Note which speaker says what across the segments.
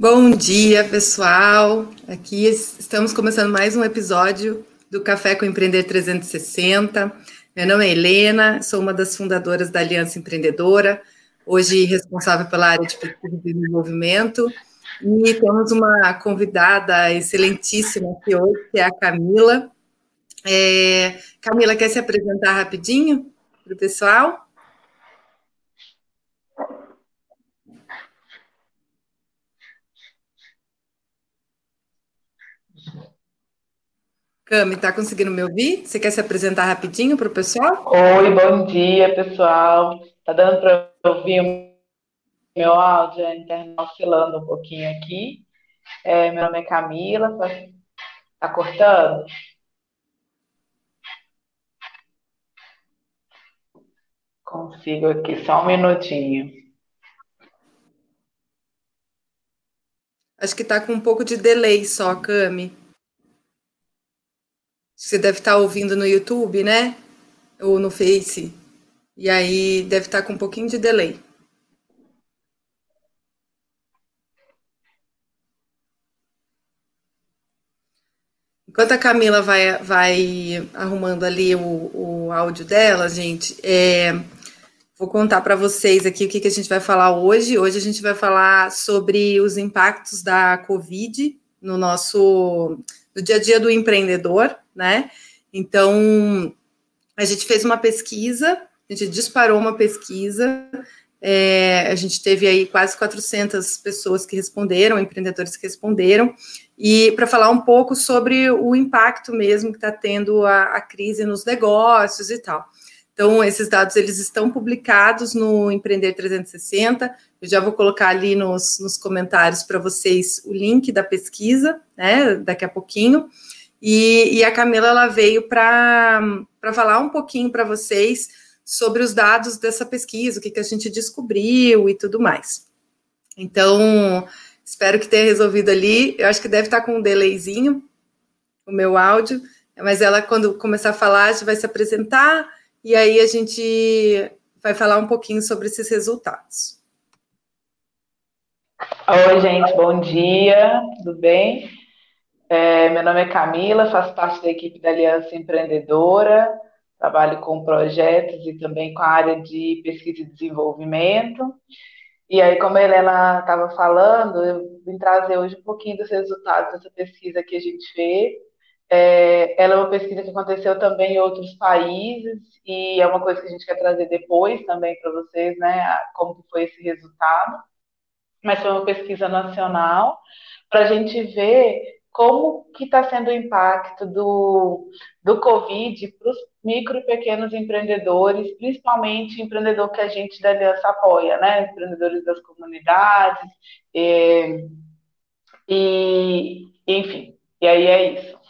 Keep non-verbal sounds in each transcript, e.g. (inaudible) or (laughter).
Speaker 1: Bom dia, pessoal. Aqui estamos começando mais um episódio do Café com Empreender 360. Meu nome é Helena, sou uma das fundadoras da Aliança Empreendedora, hoje responsável pela área de pesquisa e desenvolvimento. E temos uma convidada excelentíssima aqui hoje, que é a Camila. É, Camila, quer se apresentar rapidinho para o pessoal? Cami, tá conseguindo me ouvir? Você quer se apresentar rapidinho para o pessoal?
Speaker 2: Oi, bom dia, pessoal. Tá dando para ouvir o meu áudio? A internet tá oscilando um pouquinho aqui. É, meu nome é Camila. Tá, tá cortando? Consigo aqui, só um minutinho.
Speaker 1: Acho que tá com um pouco de delay só, Cami. Você deve estar ouvindo no YouTube, né? Ou no Face. E aí deve estar com um pouquinho de delay. Enquanto a Camila vai, vai arrumando ali o, o áudio dela, gente, é, vou contar para vocês aqui o que, que a gente vai falar hoje. Hoje a gente vai falar sobre os impactos da Covid no nosso no dia a dia do empreendedor, né? Então, a gente fez uma pesquisa, a gente disparou uma pesquisa, é, a gente teve aí quase 400 pessoas que responderam, empreendedores que responderam, e para falar um pouco sobre o impacto mesmo que está tendo a, a, crise nos negócios e tal. Então, esses dados eles estão publicados no Empreender 360. Eu já vou colocar ali nos, nos comentários para vocês o link da pesquisa, né? Daqui a pouquinho. E, e a Camila ela veio para falar um pouquinho para vocês sobre os dados dessa pesquisa, o que, que a gente descobriu e tudo mais. Então, espero que tenha resolvido ali. Eu acho que deve estar com um delayzinho o meu áudio, mas ela, quando começar a falar, já vai se apresentar e aí a gente vai falar um pouquinho sobre esses resultados.
Speaker 2: Oi, gente, bom dia, tudo bem? É, meu nome é Camila, faço parte da equipe da Aliança Empreendedora, trabalho com projetos e também com a área de pesquisa e desenvolvimento. E aí, como a Helena estava falando, eu vim trazer hoje um pouquinho dos resultados dessa pesquisa que a gente fez. É, ela é uma pesquisa que aconteceu também em outros países e é uma coisa que a gente quer trazer depois também para vocês, né? Como foi esse resultado. Mas foi uma pesquisa nacional para a gente ver como que está sendo o impacto do, do Covid para os micro e pequenos empreendedores, principalmente empreendedor que a gente da Aliança apoia, né? Empreendedores das comunidades, e, e enfim, e aí é isso.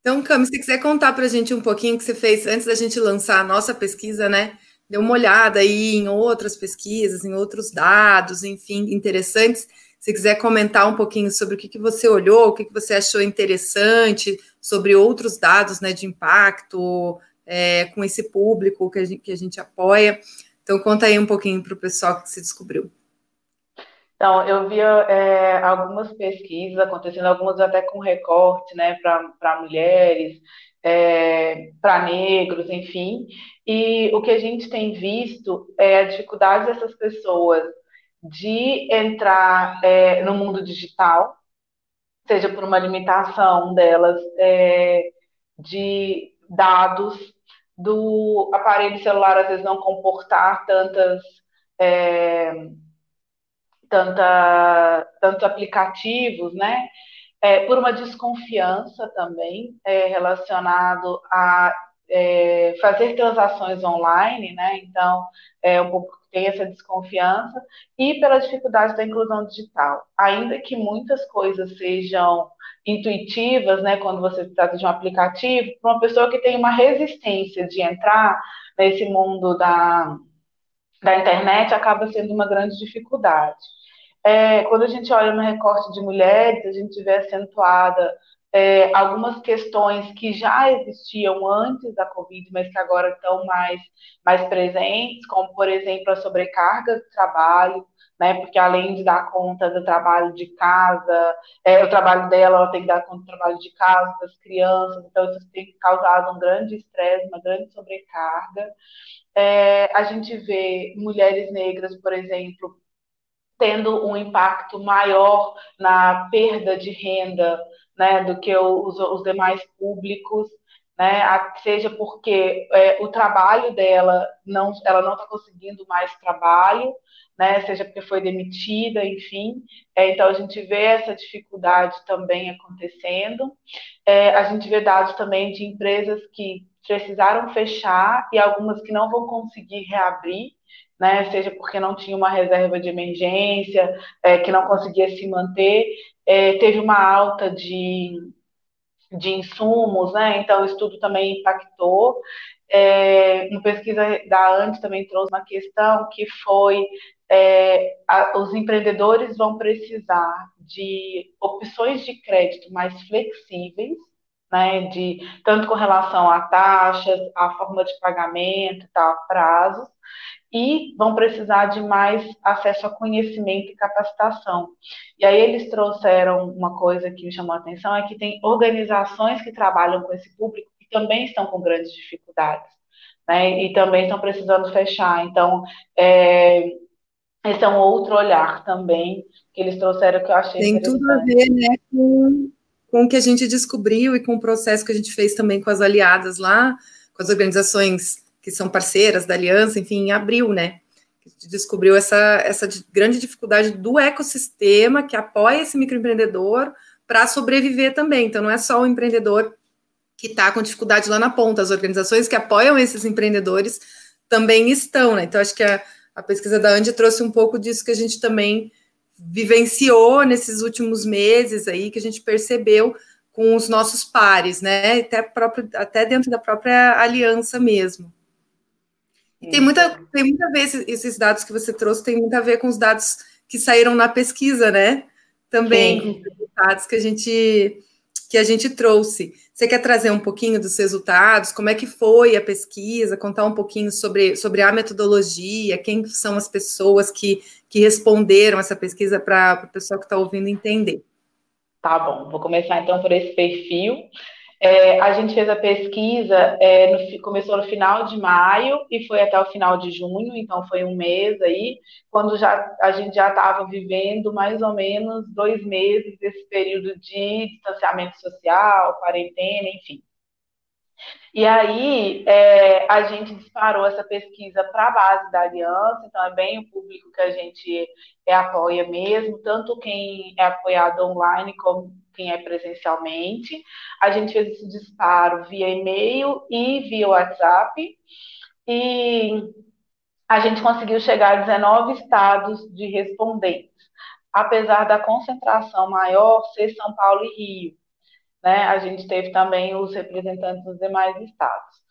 Speaker 1: Então, Cami, se quiser contar para a gente um pouquinho o que você fez antes da gente lançar a nossa pesquisa, né? Deu uma olhada aí em outras pesquisas, em outros dados, enfim, interessantes se quiser comentar um pouquinho sobre o que, que você olhou, o que, que você achou interessante, sobre outros dados né, de impacto é, com esse público que a, gente, que a gente apoia. Então, conta aí um pouquinho para o pessoal que se descobriu.
Speaker 2: Então, eu vi é, algumas pesquisas acontecendo, algumas até com recorte, né, para mulheres, é, para negros, enfim. E o que a gente tem visto é a dificuldade dessas pessoas de entrar é, no mundo digital, seja por uma limitação delas é, de dados, do aparelho celular às vezes não comportar tantas é, tanta, tantos aplicativos, né? É, por uma desconfiança também é, relacionado a é, fazer transações online, né? Então, é um pouco tem essa desconfiança e pela dificuldade da inclusão digital. Ainda que muitas coisas sejam intuitivas, né, quando você trata de um aplicativo, para uma pessoa que tem uma resistência de entrar nesse mundo da, da internet, acaba sendo uma grande dificuldade. É, quando a gente olha no recorte de mulheres, a gente vê acentuada é, algumas questões que já existiam antes da Covid, mas que agora estão mais, mais presentes, como, por exemplo, a sobrecarga de trabalho né? Porque além de dar conta do trabalho de casa, é, o trabalho dela, ela tem que dar conta do trabalho de casa, das crianças, então isso tem causado um grande estresse, uma grande sobrecarga. É, a gente vê mulheres negras, por exemplo, tendo um impacto maior na perda de renda né, do que os, os demais públicos, né, seja porque é, o trabalho dela não, ela não está conseguindo mais trabalho, né, seja porque foi demitida, enfim. É, então a gente vê essa dificuldade também acontecendo. É, a gente vê dados também de empresas que precisaram fechar e algumas que não vão conseguir reabrir né? Seja porque não tinha uma reserva de emergência, é, que não conseguia se manter, é, teve uma alta de, de insumos, né? Então o estudo também impactou. É, uma pesquisa da ANTE também trouxe uma questão que foi é, a, os empreendedores vão precisar de opções de crédito mais flexíveis, né, de tanto com relação a taxas, a forma de pagamento, tá, prazos, e vão precisar de mais acesso a conhecimento e capacitação. E aí eles trouxeram uma coisa que me chamou a atenção, é que tem organizações que trabalham com esse público que também estão com grandes dificuldades, né, e também estão precisando fechar. Então, é, esse é um outro olhar também que eles trouxeram que eu achei
Speaker 1: Tem tudo a ver, né, com, com o que a gente descobriu e com o processo que a gente fez também com as aliadas lá, com as organizações que são parceiras da aliança, enfim, em abril, né? Descobriu essa, essa grande dificuldade do ecossistema que apoia esse microempreendedor para sobreviver também. Então, não é só o empreendedor que está com dificuldade lá na ponta, as organizações que apoiam esses empreendedores também estão, né? Então, acho que a, a pesquisa da Andy trouxe um pouco disso que a gente também vivenciou nesses últimos meses aí, que a gente percebeu com os nossos pares, né? Até, próprio, até dentro da própria aliança mesmo. E tem muita, tem muita esses, esses dados que você trouxe, tem muito a ver com os dados que saíram na pesquisa, né? Também, Sim. com os resultados que a gente que a gente trouxe. Você quer trazer um pouquinho dos resultados? Como é que foi a pesquisa? Contar um pouquinho sobre, sobre a metodologia? Quem são as pessoas que, que responderam essa pesquisa para o pessoal que está ouvindo entender?
Speaker 2: Tá bom, vou começar então por esse perfil. É, a gente fez a pesquisa, é, no, começou no final de maio e foi até o final de junho, então foi um mês aí, quando já, a gente já estava vivendo mais ou menos dois meses desse período de distanciamento social, quarentena, enfim. E aí é, a gente disparou essa pesquisa para a base da aliança, então é bem o público que a gente é, apoia mesmo, tanto quem é apoiado online como quem é presencialmente. A gente fez esse disparo via e-mail e via WhatsApp. E a gente conseguiu chegar a 19 estados de respondentes, apesar da concentração maior ser São Paulo e Rio. Né? A gente teve também os representantes dos demais estados.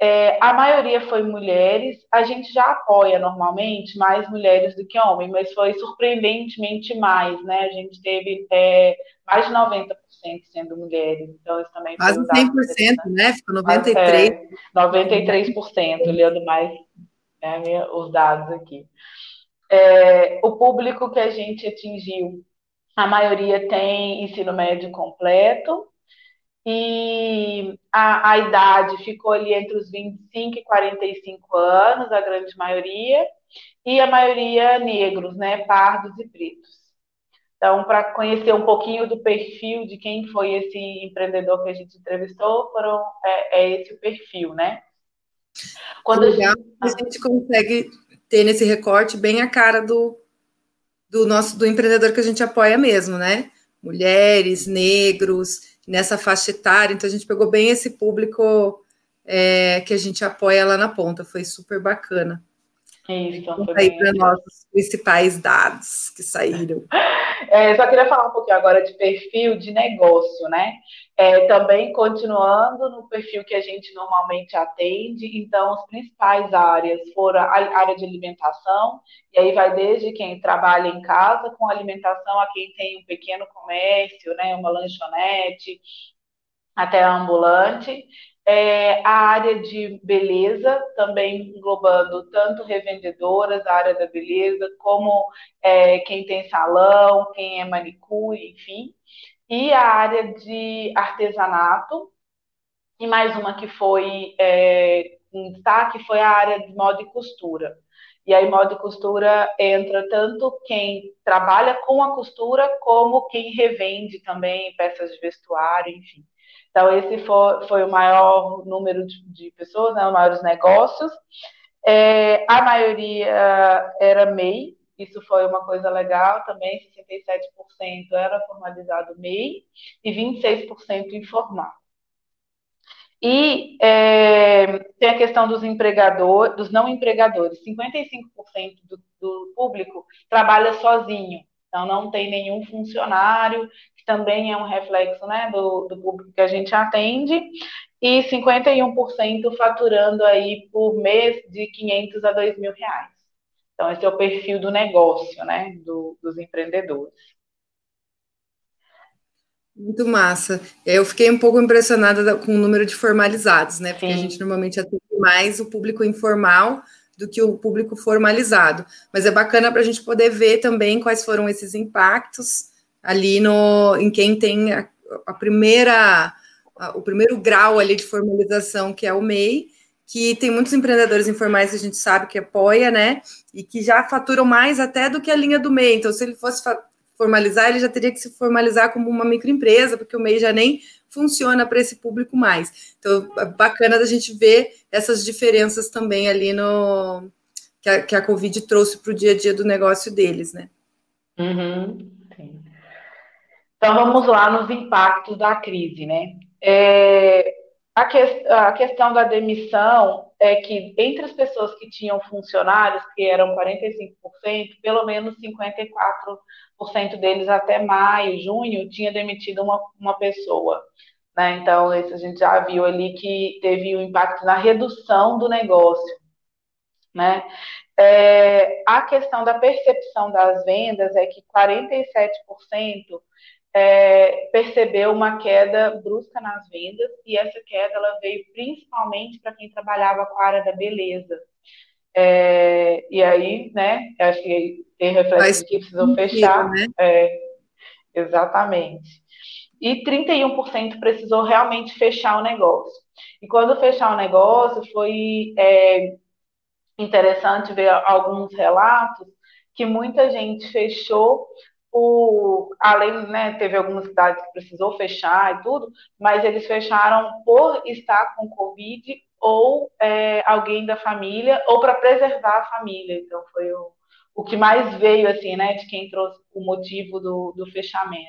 Speaker 2: É, a maioria foi mulheres, a gente já apoia normalmente mais mulheres do que homens, mas foi surpreendentemente mais, né? A gente teve é, mais de 90% sendo mulheres, então isso também
Speaker 1: Quase foi um 100%, né? Ficou 93%. É,
Speaker 2: 93%, olhando mais né, os dados aqui. É, o público que a gente atingiu, a maioria tem ensino médio completo, e a, a idade ficou ali entre os 25 e 45 anos, a grande maioria, e a maioria negros, né, pardos e pretos. Então, para conhecer um pouquinho do perfil de quem foi esse empreendedor que a gente entrevistou, foram, é, é esse o perfil, né?
Speaker 1: Quando a gente... a gente consegue ter nesse recorte bem a cara do, do nosso do empreendedor que a gente apoia mesmo, né? Mulheres, negros, nessa faixa etária, então a gente pegou bem esse público é, que a gente apoia lá na ponta, foi super bacana.
Speaker 2: Isso,
Speaker 1: Vamos aí para nossos principais dados que saíram. (laughs)
Speaker 2: É, só queria falar um pouquinho agora de perfil de negócio, né? É, também continuando no perfil que a gente normalmente atende, então as principais áreas foram a área de alimentação, e aí vai desde quem trabalha em casa com alimentação a quem tem um pequeno comércio, né, uma lanchonete, até ambulante. É, a área de beleza, também englobando tanto revendedoras, a área da beleza, como é, quem tem salão, quem é manicure, enfim, e a área de artesanato, e mais uma que foi é, em destaque foi a área de moda e costura. E aí, moda e costura entra tanto quem trabalha com a costura, como quem revende também peças de vestuário, enfim. Então, esse foi, foi o maior número de, de pessoas, né, os maiores negócios. É, a maioria era MEI, isso foi uma coisa legal também, 67% era formalizado MEI e 26% informal. E é, tem a questão dos empregadores, dos não empregadores. 55% do, do público trabalha sozinho, então não tem nenhum funcionário, que também é um reflexo né, do, do público que a gente atende, e 51% faturando aí por mês de 500 a 2 mil reais. Então, esse é o perfil do negócio, né, do, dos empreendedores.
Speaker 1: Muito massa. Eu fiquei um pouco impressionada com o número de formalizados, né? Porque Sim. a gente normalmente atende mais o público informal do que o público formalizado. Mas é bacana para a gente poder ver também quais foram esses impactos ali no em quem tem a, a primeira o primeiro grau ali de formalização, que é o MEI, que tem muitos empreendedores informais que a gente sabe que apoia, né? E que já faturam mais até do que a linha do MEI. Então, se ele fosse formalizar, ele já teria que se formalizar como uma microempresa, porque o MEI já nem funciona para esse público mais. Então, é bacana da gente ver essas diferenças também ali no que a, que a Covid trouxe para o dia a dia do negócio deles, né?
Speaker 2: Uhum, então vamos lá nos impactos da crise, né? É, a, que, a questão da demissão é que entre as pessoas que tinham funcionários, que eram 45%, pelo menos 54 deles até maio, junho, tinha demitido uma, uma pessoa. Né? Então, isso a gente já viu ali que teve um impacto na redução do negócio. Né? É, a questão da percepção das vendas é que 47% é, percebeu uma queda brusca nas vendas, e essa queda ela veio principalmente para quem trabalhava com a área da beleza. É, e aí, né, acho que tem reflexo que precisou fechar. Né? É, exatamente. E 31% precisou realmente fechar o negócio. E quando fechar o negócio, foi é, interessante ver alguns relatos que muita gente fechou além, né, teve algumas cidades que precisou fechar e tudo, mas eles fecharam por estar com Covid ou é, alguém da família, ou para preservar a família. Então, foi o, o que mais veio, assim, né, de quem trouxe o motivo do, do fechamento.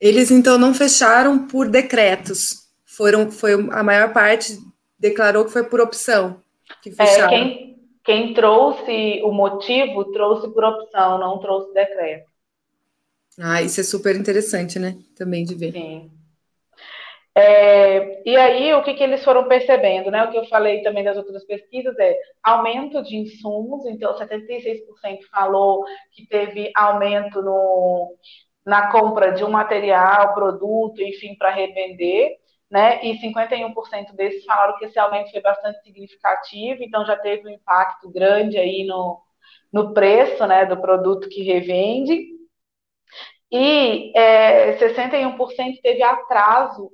Speaker 1: Eles, então, não fecharam por decretos. Foram, foi a maior parte declarou que foi por opção que é, fecharam.
Speaker 2: É, quem, quem trouxe o motivo trouxe por opção, não trouxe decreto.
Speaker 1: Ah, isso é super interessante, né? Também de ver.
Speaker 2: Sim. É, e aí, o que, que eles foram percebendo, né? O que eu falei também das outras pesquisas é aumento de insumos, então 76% falou que teve aumento no, na compra de um material, produto, enfim, para revender, né? E 51% desses falaram que esse aumento foi bastante significativo, então já teve um impacto grande aí no, no preço, né, do produto que revende. E é, 61% teve atraso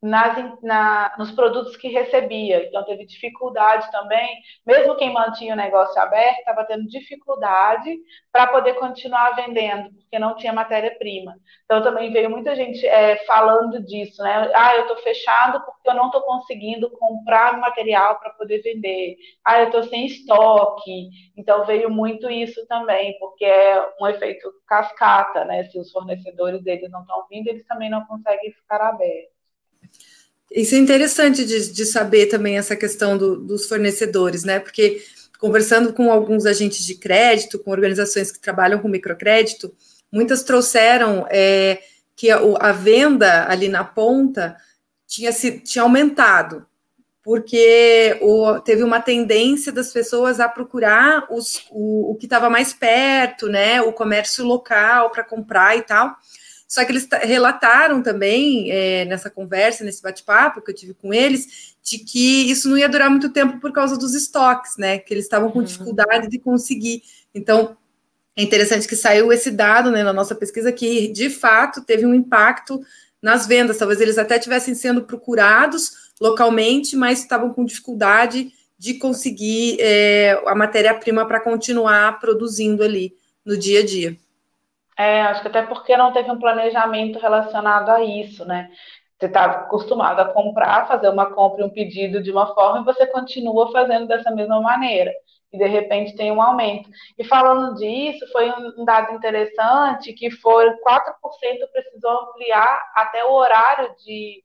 Speaker 2: nas, na, nos produtos que recebia. Então, teve dificuldade também, mesmo quem mantinha o negócio aberto, estava tendo dificuldade para poder continuar vendendo, porque não tinha matéria-prima. Então, também veio muita gente é, falando disso, né? Ah, eu estou fechado porque eu não estou conseguindo comprar material para poder vender. Ah, eu estou sem estoque. Então, veio muito isso também, porque é um efeito cascata, né? Se os fornecedores deles não estão vindo, eles também não conseguem ficar abertos.
Speaker 1: Isso é interessante de, de saber também essa questão do, dos fornecedores, né? Porque conversando com alguns agentes de crédito, com organizações que trabalham com microcrédito, muitas trouxeram é, que a, a, venda ali na ponta tinha, se, tinha aumentado, porque o, teve uma tendência das pessoas a procurar os, o, o que estava mais perto, né? O comércio local para comprar e tal. Só que eles relataram também é, nessa conversa, nesse bate-papo que eu tive com eles, de que isso não ia durar muito tempo por causa dos estoques, né? Que eles estavam com uhum. dificuldade de conseguir. Então, é interessante que saiu esse dado né, na nossa pesquisa que, de fato, teve um impacto nas vendas. Talvez eles até estivessem sendo procurados localmente, mas estavam com dificuldade de conseguir é, a matéria-prima para continuar produzindo ali no dia a dia.
Speaker 2: É, acho que até porque não teve um planejamento relacionado a isso, né? Você está acostumado a comprar, fazer uma compra e um pedido de uma forma e você continua fazendo dessa mesma maneira. E de repente tem um aumento. E falando disso, foi um dado interessante que foi 4% precisou ampliar até o horário de,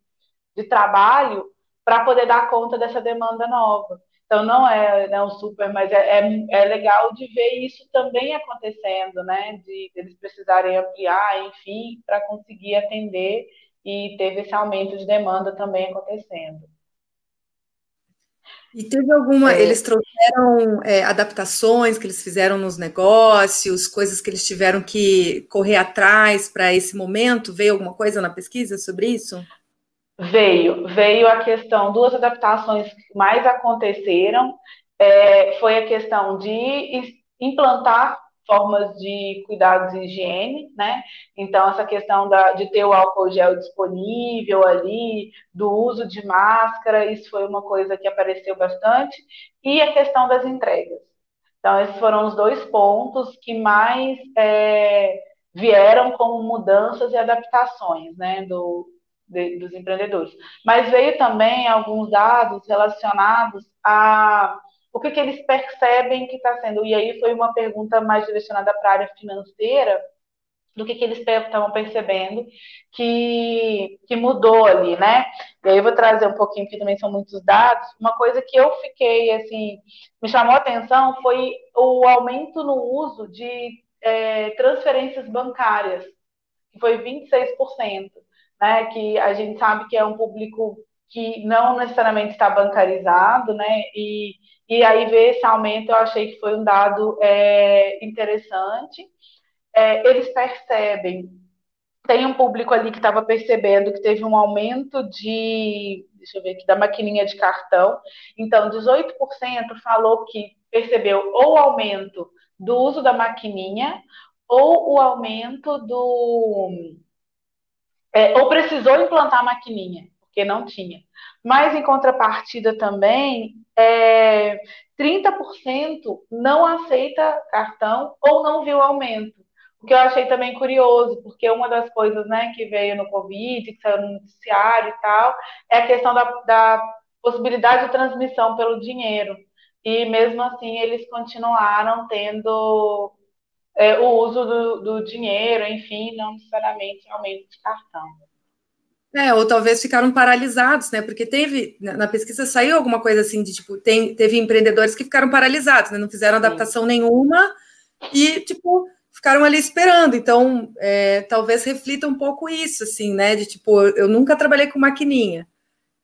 Speaker 2: de trabalho para poder dar conta dessa demanda nova. Então, não é, não é super, mas é, é, é, legal de ver isso também acontecendo, né? De, de eles precisarem ampliar, enfim, para conseguir atender e teve esse aumento de demanda também acontecendo.
Speaker 1: E teve alguma, é. eles trouxeram é, adaptações que eles fizeram nos negócios, coisas que eles tiveram que correr atrás para esse momento? Veio alguma coisa na pesquisa sobre isso?
Speaker 2: Veio, veio a questão, duas adaptações que mais aconteceram, é, foi a questão de implantar formas de cuidados de higiene, né? Então, essa questão da, de ter o álcool gel disponível ali, do uso de máscara, isso foi uma coisa que apareceu bastante, e a questão das entregas. Então, esses foram os dois pontos que mais é, vieram como mudanças e adaptações, né, do, de, dos empreendedores. Mas veio também alguns dados relacionados a o que, que eles percebem que está sendo. E aí foi uma pergunta mais direcionada para a área financeira, do que, que eles estavam percebendo que, que mudou ali, né? E aí eu vou trazer um pouquinho, porque também são muitos dados. Uma coisa que eu fiquei, assim, me chamou a atenção foi o aumento no uso de é, transferências bancárias, que foi 26% né, que a gente sabe que é um público que não necessariamente está bancarizado, né, e, e aí ver esse aumento eu achei que foi um dado é, interessante. É, eles percebem, tem um público ali que estava percebendo que teve um aumento de, deixa eu ver aqui, da maquininha de cartão, então 18% falou que percebeu ou aumento do uso da maquininha ou o aumento do é, ou precisou implantar a maquininha, porque não tinha. Mas, em contrapartida também, é, 30% não aceita cartão ou não viu aumento. O que eu achei também curioso, porque uma das coisas né, que veio no Covid, que saiu no noticiário e tal, é a questão da, da possibilidade de transmissão pelo dinheiro. E mesmo assim, eles continuaram tendo é, o uso do, do, dinheiro, enfim, não necessariamente aumento de cartão.
Speaker 1: É, ou talvez ficaram paralisados, né? Porque teve, na pesquisa saiu alguma coisa assim de tipo, tem, teve empreendedores que ficaram paralisados, né? Não fizeram adaptação Sim. nenhuma e, tipo, ficaram ali esperando. Então, é, talvez reflita um pouco isso, assim, né? De tipo, eu nunca trabalhei com maquininha,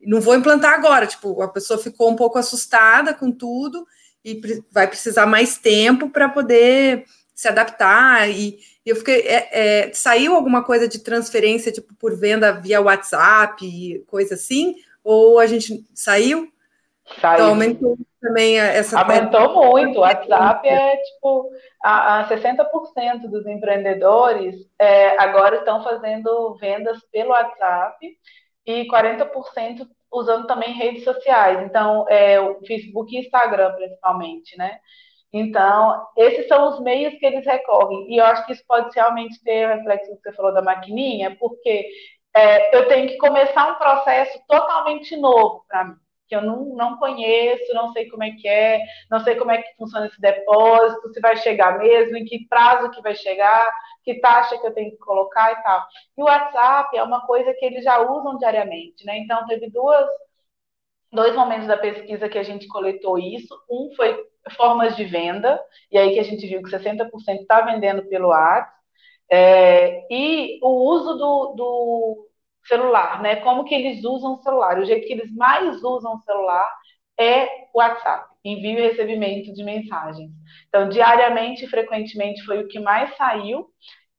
Speaker 1: não vou implantar agora. Tipo, a pessoa ficou um pouco assustada com tudo e vai precisar mais tempo para poder se adaptar e, eu fiquei é, é, saiu alguma coisa de transferência tipo por venda via WhatsApp coisa assim? Ou a gente saiu?
Speaker 2: Saiu. Então, aumentou também essa aumentou muito. O WhatsApp é tipo a, a 60% dos empreendedores é, agora estão fazendo vendas pelo WhatsApp e 40% usando também redes sociais. Então é, o Facebook e Instagram principalmente né então, esses são os meios que eles recorrem. E eu acho que isso pode realmente ter reflexo que você falou da maquininha, porque é, eu tenho que começar um processo totalmente novo para mim, que eu não, não conheço, não sei como é que é, não sei como é que funciona esse depósito, se vai chegar mesmo, em que prazo que vai chegar, que taxa que eu tenho que colocar e tal. E o WhatsApp é uma coisa que eles já usam diariamente, né? Então, teve duas dois momentos da pesquisa que a gente coletou isso. Um foi formas de venda, e aí que a gente viu que 60% está vendendo pelo WhatsApp, é, e o uso do, do, celular, né? Como que eles usam o celular. O jeito que eles mais usam o celular é o WhatsApp, envio e recebimento de mensagens. Então, diariamente frequentemente foi o que mais saiu,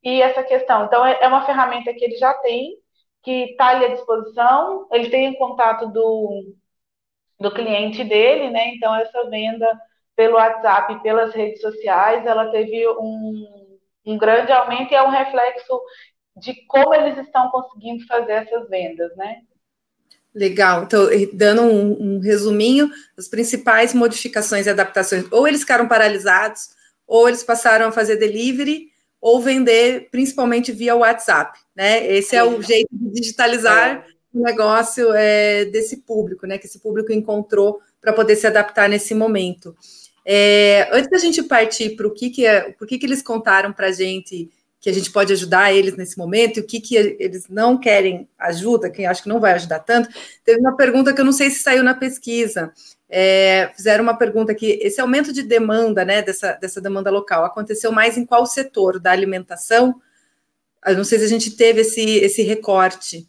Speaker 2: e essa questão. Então, é, é uma ferramenta que ele já tem, que está ali à disposição, ele tem o contato do, do cliente dele, né? Então, essa venda pelo WhatsApp e pelas redes sociais, ela teve um, um grande aumento e é um reflexo de como eles estão conseguindo fazer essas vendas, né?
Speaker 1: Legal. Então, dando um, um, resuminho, as principais modificações e adaptações, ou eles ficaram paralisados, ou eles passaram a fazer delivery, ou vender principalmente via WhatsApp, né? Esse é o jeito de digitalizar é. o negócio é, desse público, né? Que esse público encontrou para poder se adaptar nesse momento. É, antes da gente partir para o que, que, é, por que, que eles contaram para a gente que a gente pode ajudar eles nesse momento e o que, que eles não querem ajuda, quem acho que não vai ajudar tanto, teve uma pergunta que eu não sei se saiu na pesquisa. É, fizeram uma pergunta aqui: esse aumento de demanda, né, dessa, dessa demanda local, aconteceu mais em qual setor da alimentação? Eu não sei se a gente teve esse, esse recorte.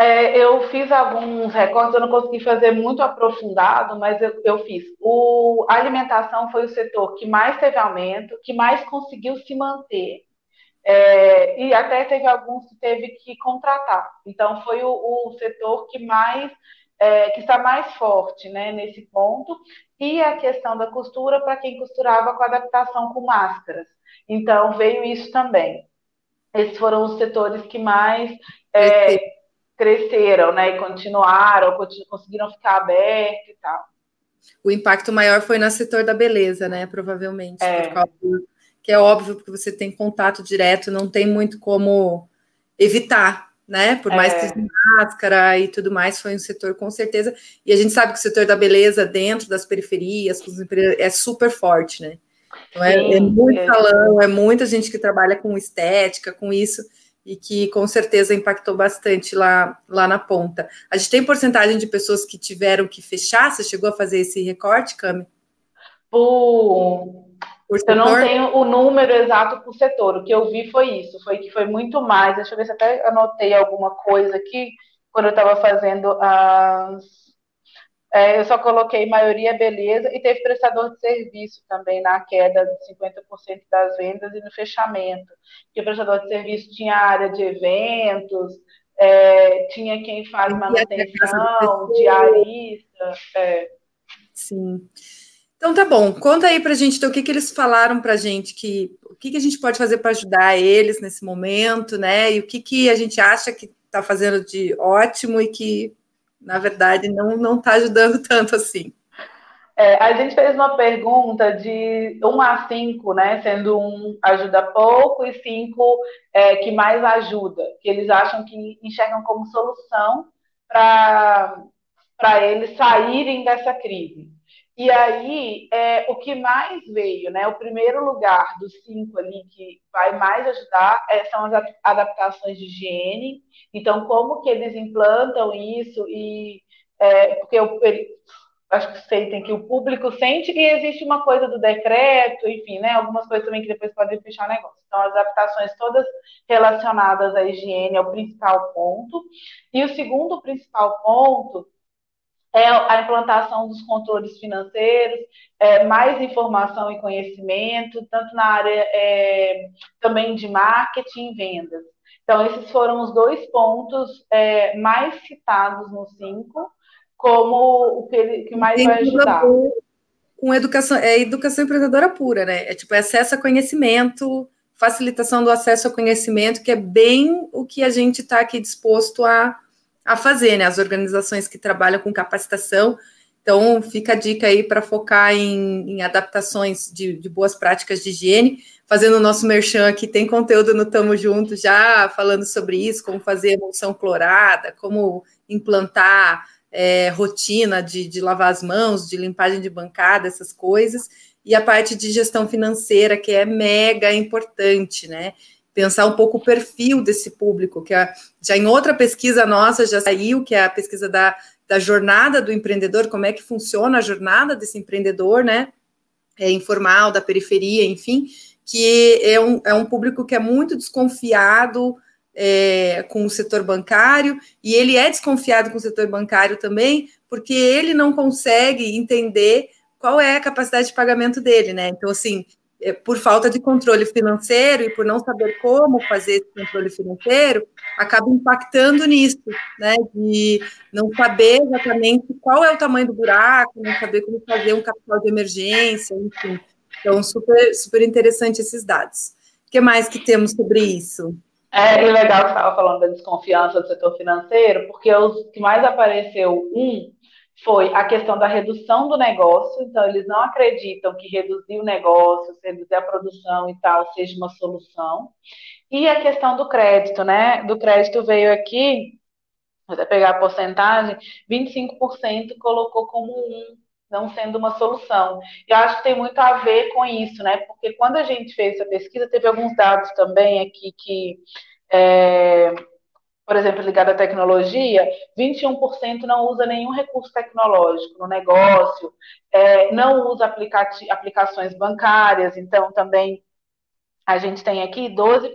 Speaker 2: É, eu fiz alguns recortes, eu não consegui fazer muito aprofundado, mas eu, eu fiz. O, a alimentação foi o setor que mais teve aumento, que mais conseguiu se manter é, e até teve alguns que teve que contratar. Então, foi o, o setor que mais é, que está mais forte né, nesse ponto. E a questão da costura para quem costurava com adaptação com máscaras. Então, veio isso também. Esses foram os setores que mais é, cresceram né, e continuaram, conseguiram ficar abertos e tal.
Speaker 1: O impacto maior foi no setor da beleza, né? Provavelmente. É. Por causa que é óbvio porque você tem contato direto, não tem muito como evitar, né? Por mais é. que máscara e tudo mais, foi um setor com certeza. E a gente sabe que o setor da beleza dentro das periferias é super forte, né? Então é, Sim, é muito é. salão, é muita gente que trabalha com estética, com isso, e que com certeza impactou bastante lá, lá na ponta. A gente tem porcentagem de pessoas que tiveram que fechar? Você chegou a fazer esse recorte, Cami?
Speaker 2: Por eu não tenho o número exato por setor. O que eu vi foi isso, foi que foi muito mais. Deixa eu ver se até anotei alguma coisa aqui quando eu estava fazendo as. É, eu só coloquei maioria beleza e teve prestador de serviço também na queda de 50% das vendas e no fechamento. Que o prestador de serviço tinha área de eventos, é, tinha quem faz manutenção, diarista. É.
Speaker 1: Sim. Então tá bom, conta aí pra gente então, o que, que eles falaram pra gente, que, o que, que a gente pode fazer para ajudar eles nesse momento, né? E o que, que a gente acha que está fazendo de ótimo e que, na verdade, não está ajudando (laughs) tanto assim.
Speaker 2: É, a gente fez uma pergunta de 1 a 5, né? Sendo um ajuda pouco e 5 é, que mais ajuda, que eles acham que enxergam como solução para eles saírem dessa crise. E aí, é, o que mais veio, né? O primeiro lugar dos cinco ali que vai mais ajudar é, são as adaptações de higiene. Então, como que eles implantam isso e é, porque eu, acho que sentem que o público sente que existe uma coisa do decreto, enfim, né? Algumas coisas também que depois podem fechar o negócio. Então, as adaptações todas relacionadas à higiene é o principal ponto. E o segundo principal ponto é a implantação dos controles financeiros, é, mais informação e conhecimento, tanto na área é, também de marketing e vendas. Então, esses foram os dois pontos é, mais citados no 5, como o que, que mais vai ajudar.
Speaker 1: Com educação, é educação empreendedora pura, né? É tipo é acesso a conhecimento, facilitação do acesso ao conhecimento, que é bem o que a gente está aqui disposto a a fazer, né? As organizações que trabalham com capacitação. Então, fica a dica aí para focar em, em adaptações de, de, boas práticas de higiene. Fazendo o nosso merchan aqui, tem conteúdo no Tamo Junto já falando sobre isso, como fazer emulsão clorada, como implantar é, rotina de, de lavar as mãos, de limpagem de bancada, essas coisas. E a parte de gestão financeira, que é mega importante, né? Pensar um pouco o perfil desse público, que já em outra pesquisa nossa já saiu, que é a pesquisa da, da jornada do empreendedor, como é que funciona a jornada desse empreendedor, né? É, informal, da periferia, enfim, que é um, é um público que é muito desconfiado é, com o setor bancário, e ele é desconfiado com o setor bancário também, porque ele não consegue entender qual é a capacidade de pagamento dele, né? Então, assim, por falta de controle financeiro e por não saber como fazer esse controle financeiro, acaba impactando nisso, né? De não saber exatamente qual é o tamanho do buraco, não saber como fazer um capital de emergência, enfim. Então, super, super interessante esses dados. O que mais que temos sobre isso?
Speaker 2: É, e legal que estava falando da desconfiança do setor financeiro, porque os que mais apareceu, um, foi a questão da redução do negócio, então eles não acreditam que reduzir o negócio, reduzir a produção e tal, seja uma solução. E a questão do crédito, né? Do crédito veio aqui, vou até pegar a porcentagem, 25% colocou como um, não sendo uma solução. Eu acho que tem muito a ver com isso, né? Porque quando a gente fez essa pesquisa, teve alguns dados também aqui que é, por exemplo, ligado à tecnologia, 21% não usa nenhum recurso tecnológico no negócio, é, não usa aplicações bancárias, então também a gente tem aqui 12%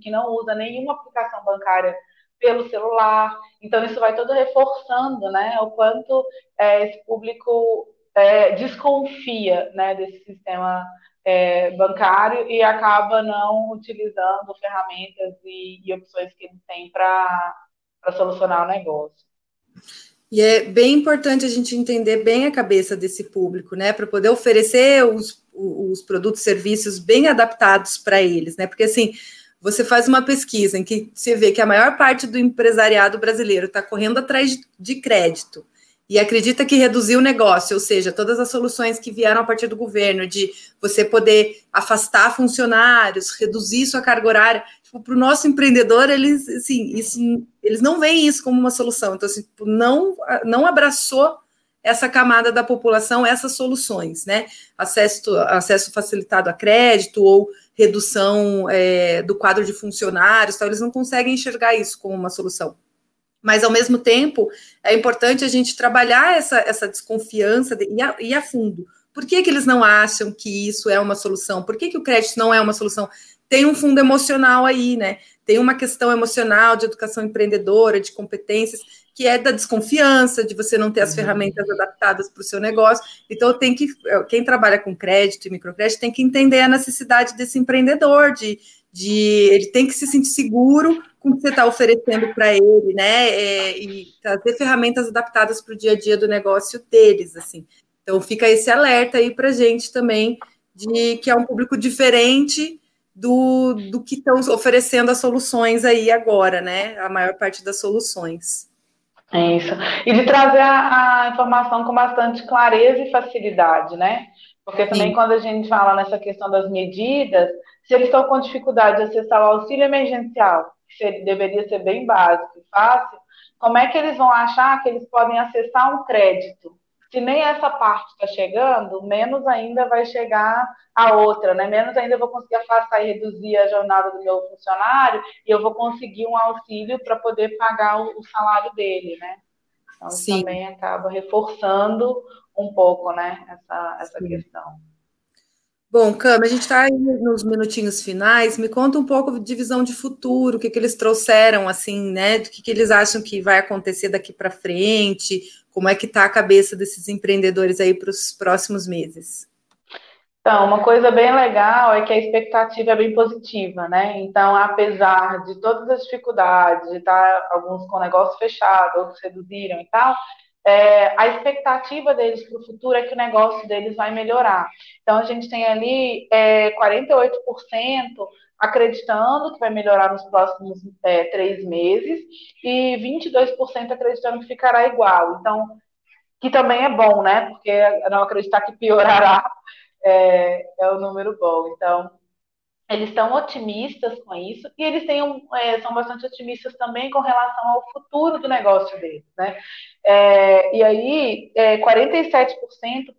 Speaker 2: que não usa nenhuma aplicação bancária pelo celular. Então, isso vai todo reforçando né, o quanto é, esse público é, desconfia né, desse sistema é, bancário e acaba não utilizando ferramentas e, e opções que ele tem para solucionar o negócio.
Speaker 1: E é bem importante a gente entender bem a cabeça desse público, né, para poder oferecer os, os produtos e serviços bem adaptados para eles, né, porque assim, você faz uma pesquisa em que você vê que a maior parte do empresariado brasileiro está correndo atrás de crédito, e acredita que reduzir o negócio, ou seja, todas as soluções que vieram a partir do governo, de você poder afastar funcionários, reduzir sua carga horária, tipo, para o nosso empreendedor, eles, assim, isso, eles não veem isso como uma solução. Então, assim, tipo, não, não abraçou essa camada da população, essas soluções, né? Acesso, acesso facilitado a crédito ou redução é, do quadro de funcionários, então eles não conseguem enxergar isso como uma solução mas ao mesmo tempo é importante a gente trabalhar essa, essa desconfiança de, e, a, e a fundo. Por que, que eles não acham que isso é uma solução? Por que, que o crédito não é uma solução? Tem um fundo emocional aí, né? Tem uma questão emocional de educação empreendedora, de competências, que é da desconfiança, de você não ter as uhum. ferramentas adaptadas para o seu negócio. Então, tem que quem trabalha com crédito e microcrédito tem que entender a necessidade desse empreendedor, de, de ele tem que se sentir seguro com o que você está oferecendo para ele, né? É, e trazer ferramentas adaptadas para o dia a dia do negócio deles, assim. Então fica esse alerta aí para gente também de que é um público diferente do, do que estão oferecendo as soluções aí agora, né? A maior parte das soluções.
Speaker 2: É isso. E de trazer a, a informação com bastante clareza e facilidade, né? Porque também Sim. quando a gente fala nessa questão das medidas, se eles estão com dificuldade de acessar o auxílio emergencial, que deveria ser bem básico e fácil, como é que eles vão achar que eles podem acessar um crédito? Se nem essa parte está chegando, menos ainda vai chegar a outra, né? Menos ainda eu vou conseguir afastar e reduzir a jornada do meu funcionário e eu vou conseguir um auxílio para poder pagar o, o, salário dele, né? Então, Sim. também acaba reforçando um pouco, né, essa, essa questão.
Speaker 1: Bom, Cam, a gente está nos minutinhos finais. Me conta um pouco de visão de futuro, o que, que eles trouxeram, assim, né? O que, que eles acham que vai acontecer daqui para frente? Como é que está a cabeça desses empreendedores aí para os próximos meses?
Speaker 2: Então, uma coisa bem legal é que a expectativa é bem positiva, né? Então, apesar de todas as dificuldades, de estar alguns com o negócio fechado, outros reduziram e tal, é, a expectativa deles para o futuro é que o negócio deles vai melhorar. Então, a gente tem ali é, 48% acreditando que vai melhorar nos próximos é, três meses e 22% acreditando que ficará igual. Então, que também é bom, né? Porque não acreditar que piorará (laughs) é, é o número bom. Então, eles estão otimistas com isso e eles têm um, é, são bastante otimistas também com relação ao futuro do negócio deles, né? É, e aí, é, 47%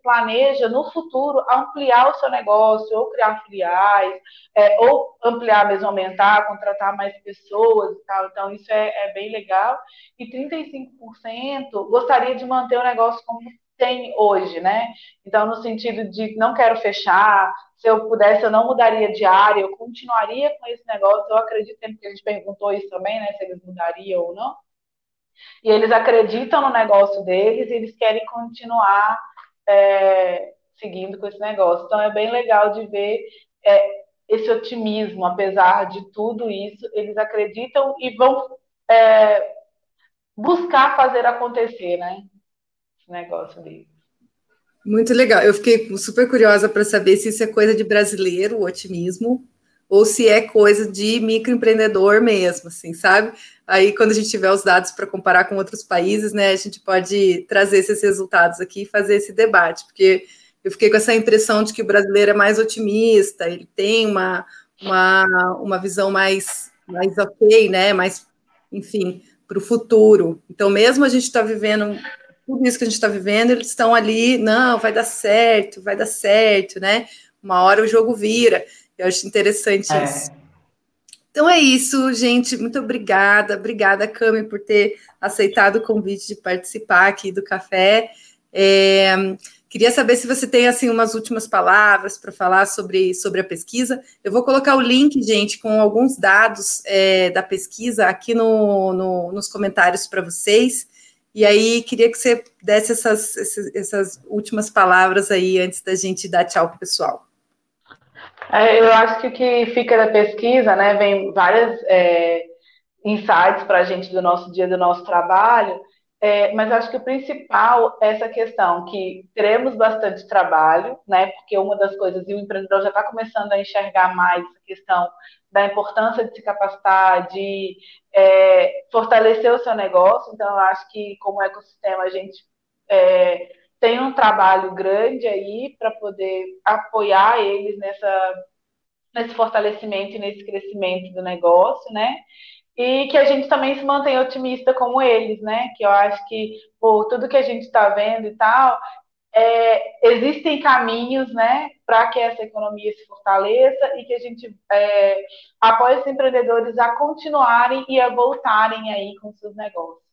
Speaker 2: planeja no futuro ampliar o seu negócio, ou criar filiais, é, ou ampliar mesmo, aumentar, contratar mais pessoas e tal. Então, isso é, é bem legal. E 35% gostaria de manter o negócio como tem hoje, né? Então, no sentido de não quero fechar, se eu pudesse, eu não mudaria de área, eu continuaria com esse negócio. Eu acredito que a gente perguntou isso também, né? Se eles mudariam ou não. E eles acreditam no negócio deles e eles querem continuar é, seguindo com esse negócio. Então é bem legal de ver é, esse otimismo, apesar de tudo isso, eles acreditam e vão é, buscar fazer acontecer, né? Negócio deles.
Speaker 1: Muito legal. Eu fiquei super curiosa para saber se isso é coisa de brasileiro, o otimismo, ou se é coisa de microempreendedor mesmo, assim, sabe? Aí, quando a gente tiver os dados para comparar com outros países, né, a gente pode trazer esses resultados aqui e fazer esse debate, porque eu fiquei com essa impressão de que o brasileiro é mais otimista, ele tem uma, uma, uma visão mais, mais ok, né, mais, enfim, para o futuro. Então, mesmo a gente está vivendo tudo isso que a gente está vivendo, eles estão ali, não, vai dar certo, vai dar certo, né? Uma hora o jogo vira. Eu acho interessante é. isso. Então é isso, gente. Muito obrigada. Obrigada, Cami, por ter aceitado o convite de participar aqui do café. É, queria saber se você tem assim umas últimas palavras para falar sobre, sobre a pesquisa. Eu vou colocar o link, gente, com alguns dados é, da pesquisa aqui no, no nos comentários para vocês. E aí, queria que você desse essas, essas, últimas palavras aí antes da gente dar tchau para o pessoal.
Speaker 2: É, eu acho que o que fica da pesquisa, né, vem várias é, insights para a gente do nosso dia, do nosso trabalho, é, mas acho que o principal é essa questão que teremos bastante trabalho, né, porque uma das coisas, e o empreendedor já está começando a enxergar mais essa questão da importância de se capacitar, de é, fortalecer o seu negócio, então eu acho que como ecossistema a gente é, tem um trabalho grande aí para poder apoiar eles nessa, nesse fortalecimento e nesse crescimento do negócio, né? E que a gente também se mantenha otimista como eles, né? Que eu acho que por tudo que a gente está vendo e tal, é, existem caminhos, né, para que essa economia se fortaleça e que a gente é, apoie os empreendedores a continuarem e a voltarem aí com seus negócios.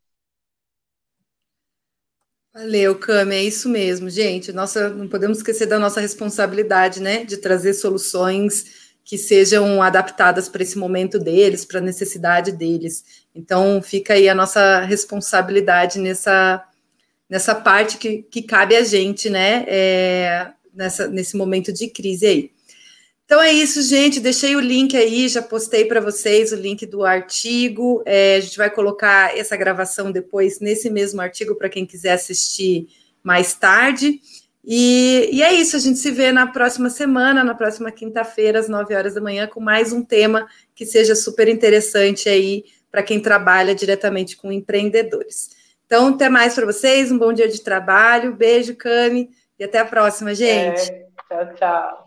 Speaker 1: Valeu, Cami, é isso mesmo, gente. Nossa, não podemos esquecer da nossa responsabilidade, né, de trazer soluções que sejam adaptadas para esse momento deles, para a necessidade deles. Então, fica aí a nossa responsabilidade nessa, nessa parte que, que cabe a gente, né, é, nessa, nesse momento de crise aí. Então é isso, gente. Deixei o link aí, já postei para vocês o link do artigo. É, a gente vai colocar essa gravação depois nesse mesmo artigo para quem quiser assistir mais tarde. E, e, é isso, a gente se vê na próxima semana, na próxima quinta-feira, às 9 horas da manhã, com mais um tema que seja super interessante aí para quem trabalha diretamente com empreendedores. Então, até mais para vocês, um bom dia de trabalho, beijo, Cami, e até a próxima, gente.
Speaker 2: É, tchau, tchau.